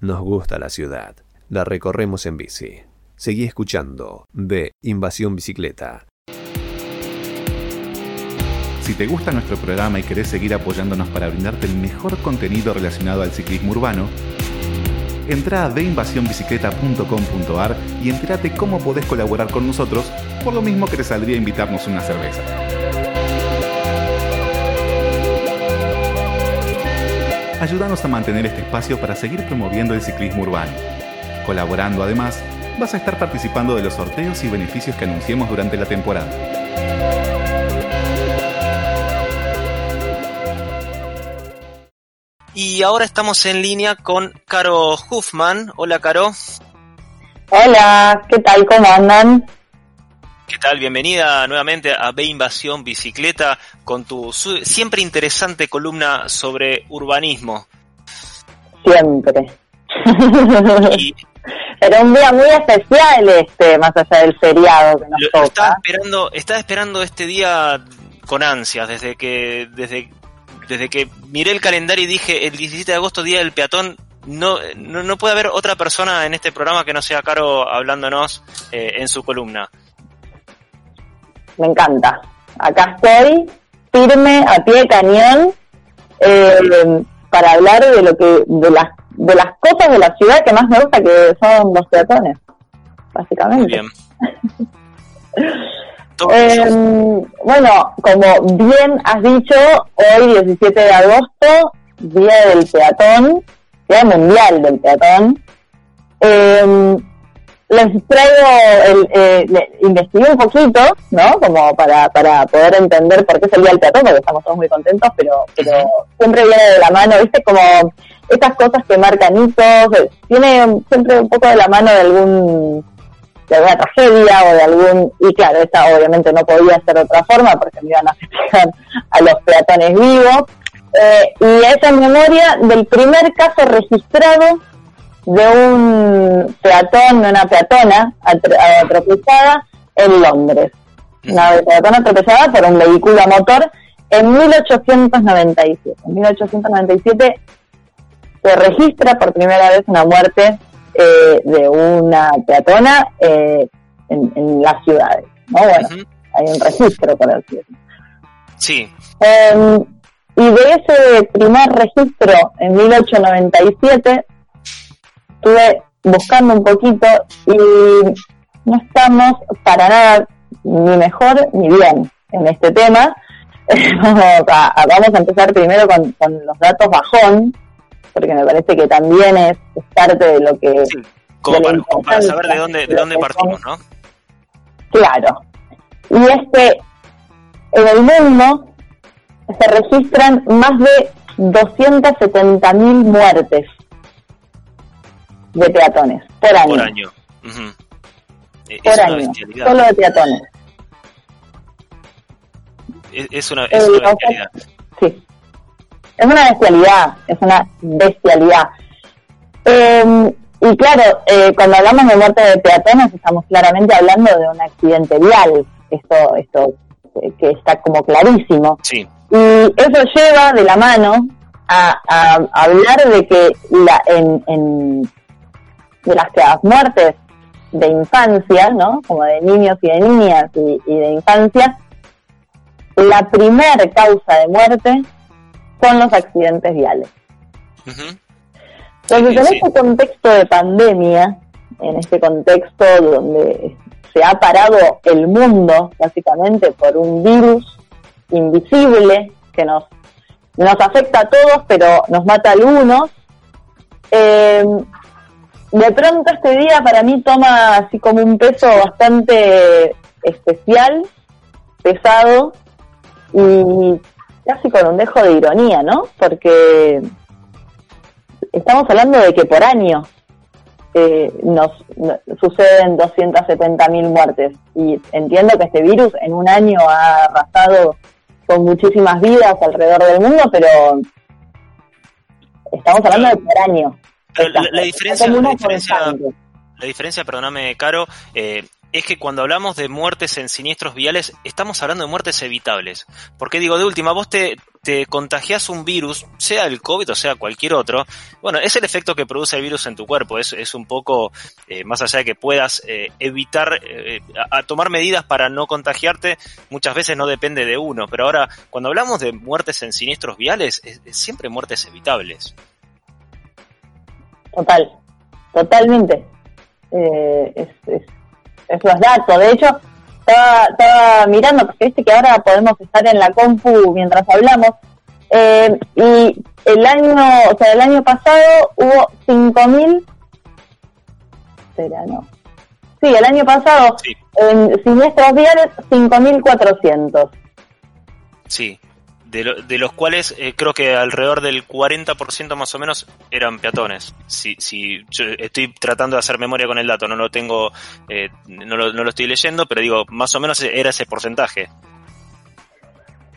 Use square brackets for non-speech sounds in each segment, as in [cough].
Nos gusta la ciudad. La recorremos en bici. Seguí escuchando de Invasión Bicicleta. Si te gusta nuestro programa y querés seguir apoyándonos para brindarte el mejor contenido relacionado al ciclismo urbano, entra a deinvasionbicicleta.com.ar y entérate cómo podés colaborar con nosotros, por lo mismo que te saldría invitarnos una cerveza. Ayúdanos a mantener este espacio para seguir promoviendo el ciclismo urbano. Colaborando además, vas a estar participando de los sorteos y beneficios que anunciemos durante la temporada. Y ahora estamos en línea con Caro Huffman. Hola, Caro. Hola, ¿qué tal? ¿Cómo andan? ¿Qué tal? Bienvenida nuevamente a B Invasión Bicicleta con tu siempre interesante columna sobre urbanismo. Siempre. [laughs] Era un día muy especial este, más allá del feriado que nos toca. Estaba esperando, estaba esperando este día con ansias desde que desde desde que miré el calendario y dije el 17 de agosto, Día del Peatón, no, no, puede haber otra persona en este programa que no sea Caro hablándonos eh, en su columna. Me encanta. Acá estoy, firme, a pie de cañón, eh, para hablar de lo que, de las, de las cosas de la ciudad que más me gusta, que son los peatones, básicamente. Muy bien. [laughs] Eh, bueno, como bien has dicho, hoy 17 de agosto, Día del Peatón, Día Mundial del Peatón. Eh, les traigo, el, eh, investigué un poquito, ¿no? Como para, para poder entender por qué es el Peatón, porque estamos todos muy contentos, pero, pero siempre viene de la mano, ¿viste? Como estas cosas que marcan hitos, tiene siempre un poco de la mano de algún de alguna tragedia o de algún, y claro, esta obviamente no podía ser de otra forma porque me iban a festejar [laughs] a los peatones vivos, eh, y esa memoria del primer caso registrado de un peatón, de una peatona atropellada en Londres. Una peatona atropellada por un vehículo a motor en 1897. En 1897 se registra por primera vez una muerte eh, de una peatona eh, en, las ciudades. ¿no? Bueno, hay un registro, por así decirlo. Sí. Em, y de ese primer registro en 1897 estuve buscando un poquito y no estamos para nada ni mejor ni bien en este tema. [laughs] vamos, a, empezar primero con, con los datos bajón, porque me parece que también es, parte de lo que... Sí, como, para, saber de dónde, de dónde partimos, ¿no? Claro. Y es que en el mundo se registran más de 270.000 muertes de peatones por año. Por año. Por año, solo de peatones. Es, una, es una bestialidad. Sí, es una bestialidad, es una bestialidad. Em, y claro, eh, cuando hablamos de muerte de peatones estamos claramente hablando de un accidente vial, esto, esto eh, que está como clarísimo. Sí. Y eso lleva de la mano a, hablar de que la, en, en de las, las muertes de infancia, ¿no? Como de niños y de niñas y, de infancia, la primer causa de muerte son los accidentes viales. Entonces, en este contexto de pandemia, en este contexto donde se ha parado el mundo, básicamente, por un virus invisible que nos, nos afecta a todos, pero nos mata a algunos, eh, de pronto este día para mí toma así como un peso bastante especial, pesado y casi con un dejo de ironía, ¿no? Porque estamos hablando de que por año eh, nos, suceden 270.000 muertes y entiendo que este virus en un año ha arrasado con muchísimas vidas alrededor del mundo, pero estamos hablando de por año. La, diferencia, la diferencia, la diferencia, perdóname, Caro, eh, es que cuando hablamos de muertes en siniestros viales, estamos hablando de muertes evitables. Porque digo, de última, vos te, te contagias un virus, sea el COVID o sea cualquier otro, bueno, es el efecto que produce el virus en tu cuerpo, es, es un poco, eh, más allá de que puedas eh, evitar, eh, a, tomar medidas para no contagiarte, muchas veces no depende de uno, pero ahora, cuando hablamos de muertes en siniestros viales, es, siempre muertes evitables. Total, totalmente. es, es, es los datos, de hecho, estaba, mirando, porque viste que ahora podemos estar en la compu mientras hablamos, eh, y el año, o sea, el año pasado hubo 5.000, espera, no, sí, el año pasado en siniestros viales 5.400. Sí, de, los cuales eh, creo que alrededor del 40% más o menos eran peatones. Si, si yo estoy tratando de hacer memoria con el dato, no lo tengo, eh, no, lo, no lo estoy leyendo, pero digo, más o menos era ese porcentaje.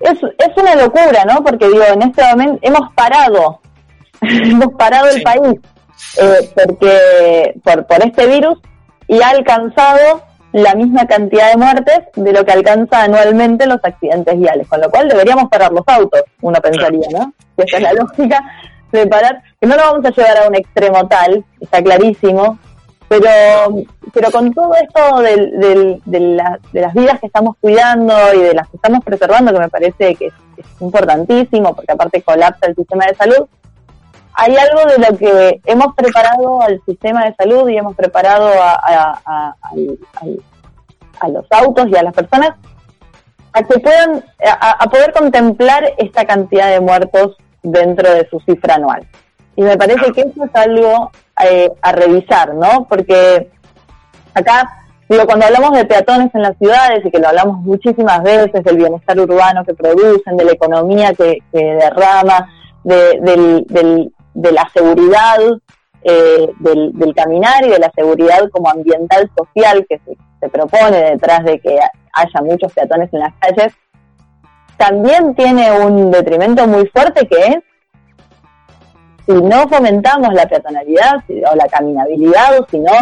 Es, es una locura, ¿no? Porque digo, en este momento hemos parado, [laughs] hemos parado el país eh, porque por, por este virus y ha alcanzado la misma cantidad de muertes de lo que alcanza anualmente los accidentes viales, con lo cual deberíamos parar los autos, uno pensaría, ¿no? Que esa es la lógica de parar, que no lo vamos a llevar a un extremo tal, está clarísimo, pero pero con todo esto de, de, las vidas que estamos cuidando y de las que estamos preservando, que me parece que es importantísimo, porque aparte colapsa el sistema de salud, hay algo de lo que hemos preparado al sistema de salud y hemos preparado a, los autos y a las personas a que puedan a, poder contemplar esta cantidad de muertos dentro de su cifra anual. Y me parece que eso es algo eh, a revisar, ¿no? Porque acá, digo, cuando hablamos de peatones en las ciudades y que lo hablamos muchísimas veces, del bienestar urbano que producen, de la economía que, derrama, del, de la seguridad eh, del, caminar y de la seguridad como ambiental social que se, propone detrás de que haya muchos peatones en las calles, también tiene un detrimento muy fuerte que es si no fomentamos la peatonalidad o la caminabilidad o si no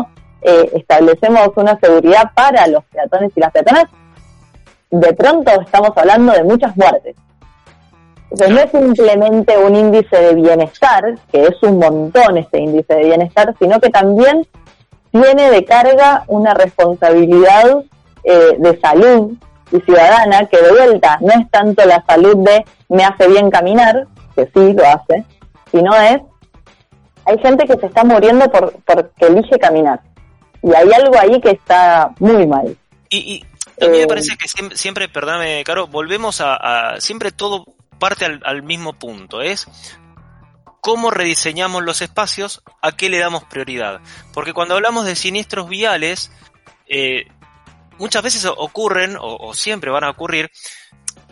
eh, establecemos una seguridad para los peatones y las peatonas, de pronto estamos hablando de muchas muertes. Entonces no es simplemente un índice de bienestar, que es un montón este índice de bienestar, sino que también tiene de carga una responsabilidad eh, de salud y ciudadana, que de vuelta no es tanto la salud de me hace bien caminar, que sí lo hace, sino es, hay gente que se está muriendo por, porque elige caminar. Y hay algo ahí que está muy mal. Y, a mí me eh, parece que siempre, perdóname, Caro, volvemos a, a siempre todo parte al, mismo punto, es cómo rediseñamos los espacios, a qué le damos prioridad. Porque cuando hablamos de siniestros viales, eh, muchas veces ocurren, o, siempre van a ocurrir,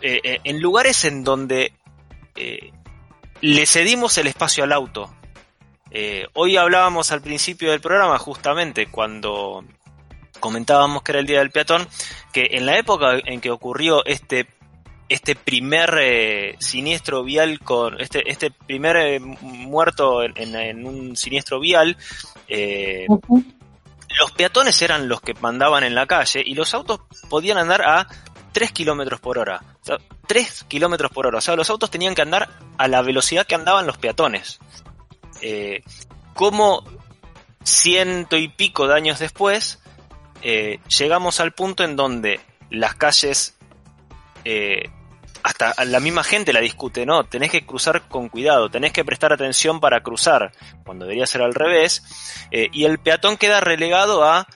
eh, eh, en lugares en donde le cedimos el espacio al auto. hoy hablábamos al principio del programa, justamente cuando comentábamos que era el Día del Peatón, que en la época en que ocurrió este este primer eh, siniestro vial con este este primer eh, muerto en, un siniestro vial eh, los peatones eran los que mandaban en la calle y los autos podían andar a 3 kilómetros por hora. 3 kilómetros por hora. O sea los autos tenían que andar a la velocidad que andaban los peatones. Como ciento y pico de años después llegamos al punto en donde las calles eh, hasta la misma gente la discute, ¿no? Tenés que cruzar con cuidado, tenés que prestar atención para cruzar, cuando debería ser al revés, eh, y el peatón queda relegado a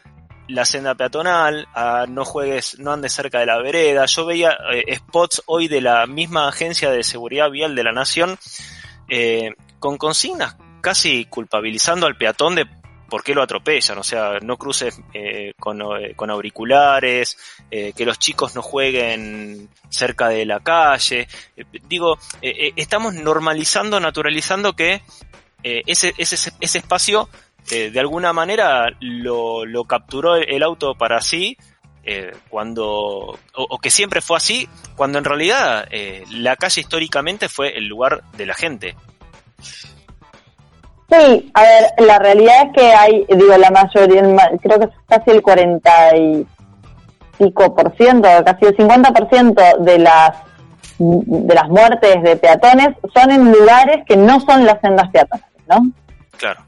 la senda peatonal, a no juegues, no andes cerca de la vereda. Yo veía eh, spots hoy de la misma agencia de seguridad vial de la nación eh, con consignas casi culpabilizando al peatón de por qué lo atropellan, o sea, no cruces eh, con, eh, con, auriculares, eh, que los chicos no jueguen cerca de la calle. digo, estamos normalizando, naturalizando que ese, ese, ese espacio de alguna manera lo, lo capturó el, auto para sí, cuando, o, o, que siempre fue así, cuando en realidad la calle históricamente fue el lugar de la gente. Sí, a ver, la realidad es que hay, digo, la mayoría, creo que es casi el 40 y pico por ciento, casi el 50 por ciento de las de las muertes de peatones son en lugares que no son las sendas peatonales, ¿no? Claro.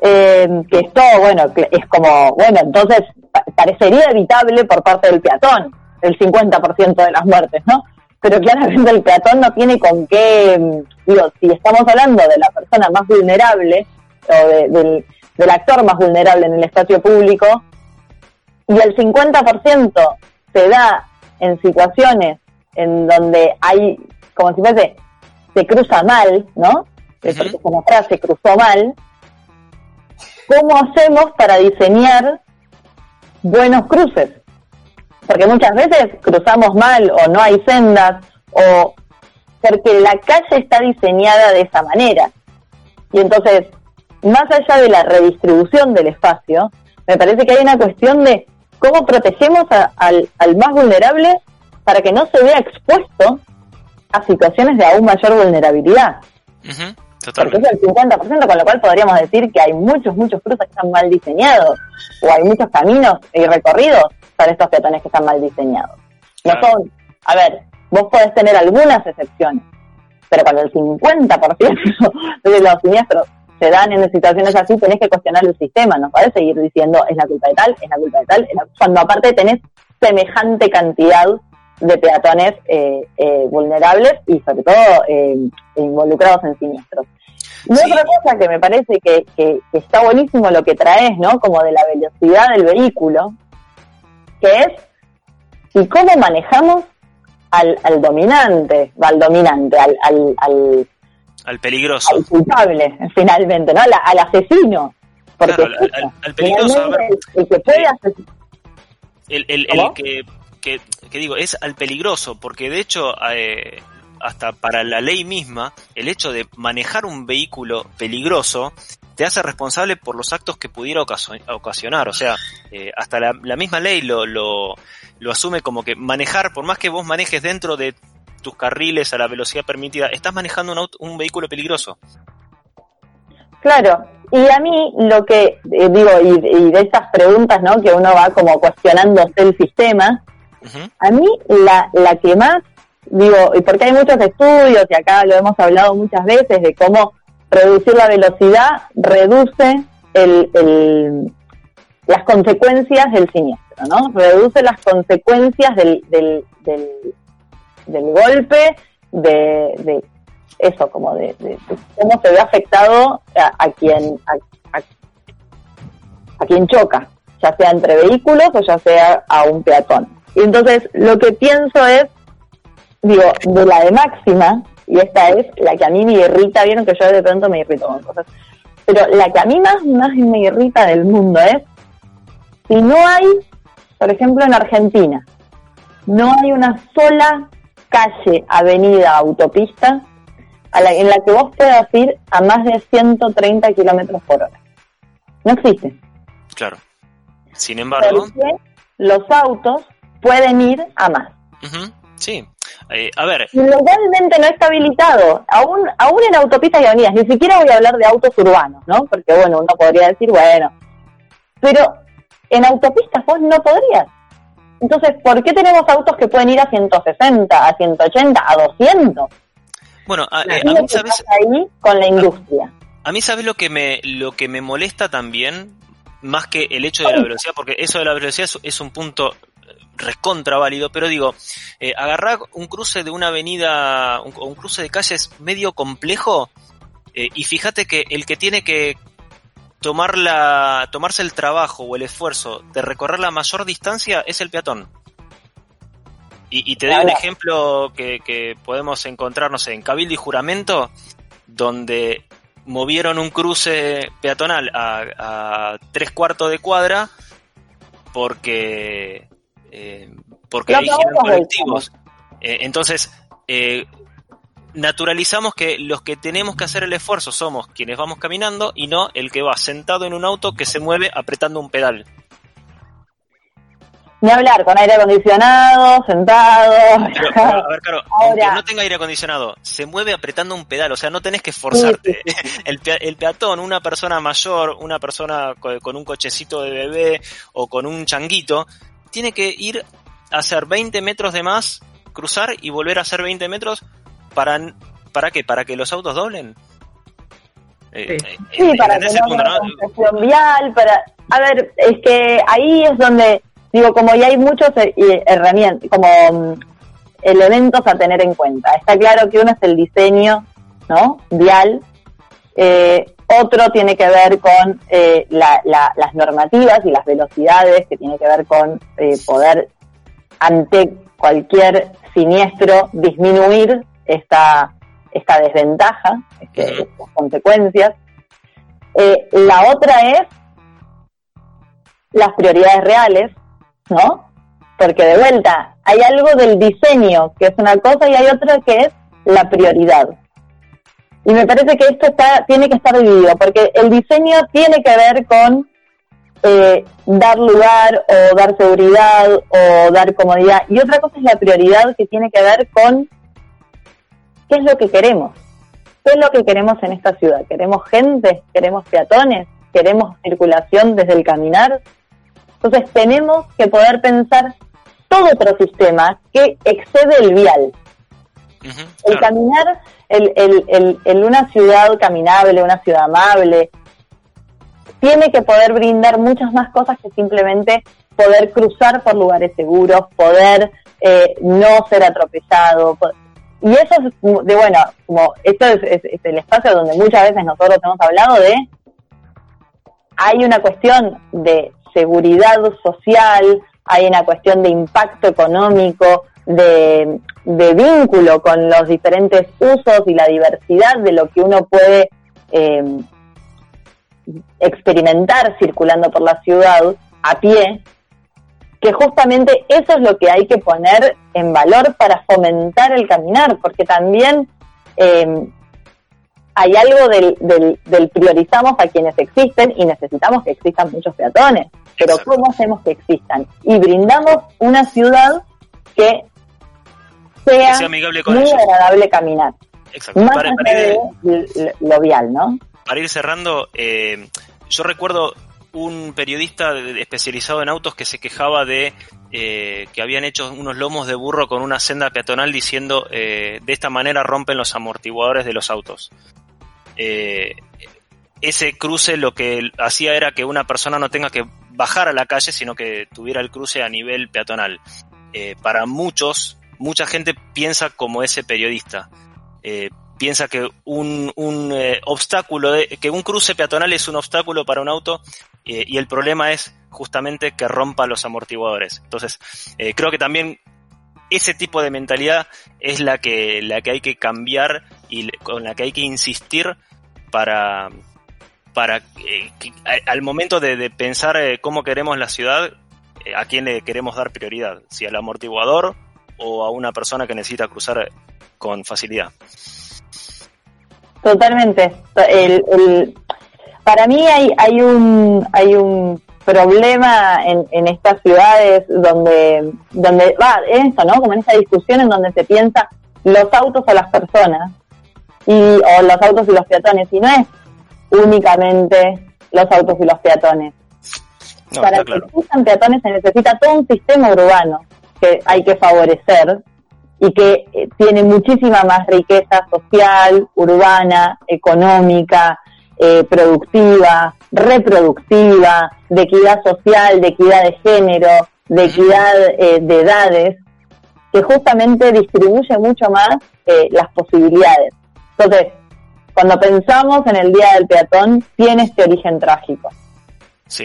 Eh, que esto, bueno, es como, bueno, entonces parecería evitable por parte del peatón el 50% de las muertes, ¿no? Pero claramente el peatón no tiene con qué, mm, digo, si estamos hablando de la persona más vulnerable o del, del actor más vulnerable en el espacio público, y el 50% se da en situaciones en donde hay, como si fuese, se cruza mal, ¿no? Porque como frase cruzó mal, ¿cómo hacemos para diseñar buenos cruces? Porque muchas veces cruzamos mal o no hay sendas o porque la calle está diseñada de esa manera. Y entonces, más allá de la redistribución del espacio, me parece que hay una cuestión de cómo protegemos al, más vulnerable para que no se vea expuesto a situaciones de aún mayor vulnerabilidad. Porque es el 50%, con lo cual podríamos decir que hay muchos, muchos cruces que están mal diseñados, o hay muchos caminos y recorridos para estos peatones que están mal diseñados. No son, a ver, vos podés tener algunas excepciones, pero cuando el 50% [laughs] de los siniestros se dan en situaciones así, tenés que cuestionar el sistema, no podés seguir diciendo es la culpa de tal, es la culpa de tal, cuando aparte tenés semejante cantidad de peatones eh, eh, vulnerables y sobre todo eh, involucrados en siniestros. Y otra cosa que me parece que, que, está buenísimo lo que traes, ¿no? Como de la velocidad del vehículo, que es y cómo manejamos al, al dominante, al dominante, al, al, al peligroso. Al culpable, finalmente, ¿no? Al, asesino. Porque al, peligroso. el que puede asesinar. El, el, que, que, que, digo, es al peligroso, porque de hecho, eh, hasta para la ley misma, el hecho de manejar un vehículo peligroso te hace responsable por los actos que pudiera ocasionar. O sea, eh, hasta la, la, misma ley lo, lo, lo asume como que manejar, por más que vos manejes dentro de tus carriles a la velocidad permitida, estás manejando un, un vehículo peligroso. Claro, y a mí lo que eh, digo, y, de estas preguntas, ¿no? Que uno va como cuestionándose el sistema, a mí la, la que más, digo, y porque hay muchos estudios, y acá lo hemos hablado muchas veces, de cómo reducir la velocidad reduce el, el, las consecuencias del siniestro, ¿no? Reduce las consecuencias del, del, golpe, de, eso, como de, cómo se ve afectado a, quien a, a, quien choca, ya sea entre vehículos o ya sea a un peatón. Y entonces lo que pienso es, digo, de la de máxima, y esta es la que a mí me irrita, vieron que yo de pronto me irrito con cosas, pero la que a mí más, más me irrita del mundo es si no hay, por ejemplo en Argentina, no hay una sola calle, avenida, autopista en la que vos puedas ir a más de 130 kilómetros por hora. No existe. Claro. Sin embargo. los autos pueden ir a más. Sí. Eh, a ver. Legalmente no está habilitado. Aún, aún en autopistas y avenidas. Ni siquiera voy a hablar de autos urbanos, ¿no? Porque, bueno, uno podría decir, bueno. Pero en autopistas vos no podrías. Entonces, ¿por qué tenemos autos que pueden ir a 160, a 180, a 200? Bueno, a, eh, mí sabes ahí con la industria. A, mí sabes lo que me lo que me molesta también más que el hecho de la velocidad, porque eso de la velocidad es, un punto recontra válido, pero digo, eh, agarrar un cruce de una avenida o un, cruce de calles medio complejo eh, y fíjate que el que tiene que tomar la, tomarse el trabajo o el esfuerzo de recorrer la mayor distancia es el peatón. Y, te doy un ejemplo que, podemos encontrar, no sé, en Cabildo y Juramento, donde movieron un cruce peatonal a, tres cuartos de cuadra porque, eh, porque hay colectivos. Eh, entonces, eh, naturalizamos que los que tenemos que hacer el esfuerzo somos quienes vamos caminando y no el que va sentado en un auto que se mueve apretando un pedal. Ni hablar, con aire acondicionado, sentado. a ver, claro, [laughs] aunque no tenga aire acondicionado, se mueve apretando un pedal, o sea, no tenés que esforzarte. [laughs] El, el, peatón, una persona mayor, una persona con un cochecito de bebé o con un changuito, tiene que ir a hacer 20 metros de más, cruzar y volver a hacer 20 metros para, ¿para qué? ¿Para que los autos doblen? Eh, sí, eh, para que no vial, para... A ver, es que ahí es donde digo, como ya hay muchos eh, herramientas, como mm, elementos a tener en cuenta. Está claro que uno es el diseño, ¿no? Vial. Eh, otro tiene que ver con eh, las normativas y las velocidades, que tiene que ver con poder, ante cualquier siniestro, disminuir esta, esta desventaja, este, estas consecuencias. la otra es las prioridades reales, ¿no? Porque de vuelta, hay algo del diseño que es una cosa y hay otra que es la prioridad. Y me parece que esto está, tiene que estar dividido, porque el diseño tiene que ver con eh, dar lugar o dar seguridad o dar comodidad. Y otra cosa es la prioridad que tiene que ver con qué es lo que queremos. ¿Qué es lo que queremos en esta ciudad? ¿Queremos gente? ¿Queremos peatones? ¿Queremos circulación desde el caminar? Entonces tenemos que poder pensar todo otro sistema que excede el vial. el caminar, el, el, el, una ciudad caminable, una ciudad amable, tiene que poder brindar muchas más cosas que simplemente poder cruzar por lugares seguros, poder eh, no ser atropellado. Y eso es de, bueno, como esto es, el espacio donde muchas veces nosotros hemos hablado de, hay una cuestión de seguridad social, hay una cuestión de impacto económico, de, vínculo con los diferentes usos y la diversidad de lo que uno puede em, experimentar circulando por la ciudad a pie, que justamente eso es lo que hay que poner en valor para fomentar el caminar, porque también eh, hay algo del, del, priorizamos a quienes existen y necesitamos que existan muchos peatones. Pero ¿cómo hacemos que existan? Y brindamos una ciudad que sea, muy agradable caminar. Exacto. Más para, ir, lo vial, ¿no? Para ir cerrando, eh, yo recuerdo un periodista especializado en autos que se quejaba de eh, que habían hecho unos lomos de burro con una senda peatonal diciendo eh, de esta manera rompen los amortiguadores de los autos. Eh, ese cruce lo que hacía era que una persona no tenga que bajar a la calle, sino que tuviera el cruce a nivel peatonal. Para muchos, mucha gente piensa como ese periodista. Eh, piensa que un, obstáculo, de, que un cruce peatonal es un obstáculo para un auto y el problema es justamente que rompa los amortiguadores. Entonces, creo que también ese tipo de mentalidad es la que, la que hay que cambiar y con la que hay que insistir para, para eh, al momento de, pensar eh, cómo queremos la ciudad, eh, a quién le queremos dar prioridad, si al amortiguador o a una persona que necesita cruzar con facilidad. Totalmente. El, para mí hay, hay un hay un problema en, en estas ciudades donde, donde va, esto, ¿no? Como en esta discusión en donde se piensa los autos o las personas, y, o los autos y los peatones, y no es únicamente los autos y los peatones. Para que existan peatones se necesita todo un sistema urbano que hay que favorecer y que eh, tiene muchísima más riqueza social, urbana, económica, eh, productiva, reproductiva, de equidad social, de equidad de género, de equidad eh, de edades, que justamente distribuye mucho más eh, las posibilidades. Entonces, cuando pensamos en el Día del Peatón, tiene este origen trágico.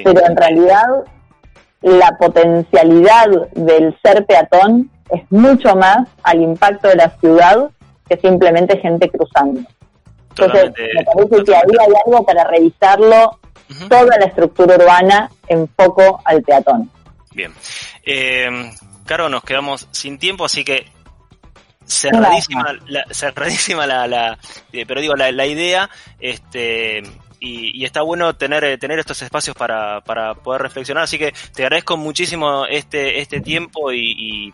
Pero en realidad, la potencialidad del ser peatón es mucho más al impacto de la ciudad que simplemente gente cruzando. Entonces, me parece que ahí hay algo para revisarlo, toda la estructura urbana en foco al peatón. Bien. Eh, Caro, nos quedamos sin tiempo, así que cerradísima, la, cerradísima la, la eh, pero digo, la, la idea, este, y, está bueno tener, eh, tener estos espacios para, para poder reflexionar. Así que te agradezco muchísimo este, este tiempo y,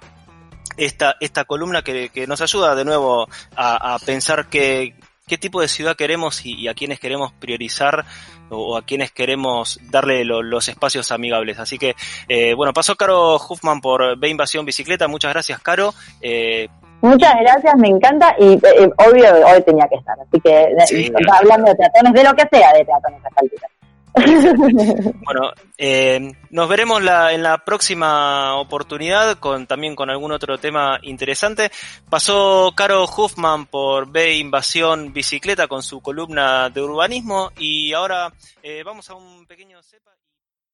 esta, esta columna que, nos ayuda de nuevo a, pensar qué, qué tipo de ciudad queremos y, a quiénes queremos priorizar o, a quienes queremos darle los espacios amigables. Así que, eh, bueno, pasó Caro Huffman por B Invasión Bicicleta. Muchas gracias, Caro. Eh, Muchas gracias, me encanta y eh, obvio hoy tenía que estar, así que hablando de peatones, de lo que sea de peatones a esta [laughs] bueno, eh, nos veremos la, en la próxima oportunidad con también con algún otro tema interesante. Pasó Caro Huffman por B Invasión Bicicleta con su columna de urbanismo y ahora eh, vamos a un pequeño cepa.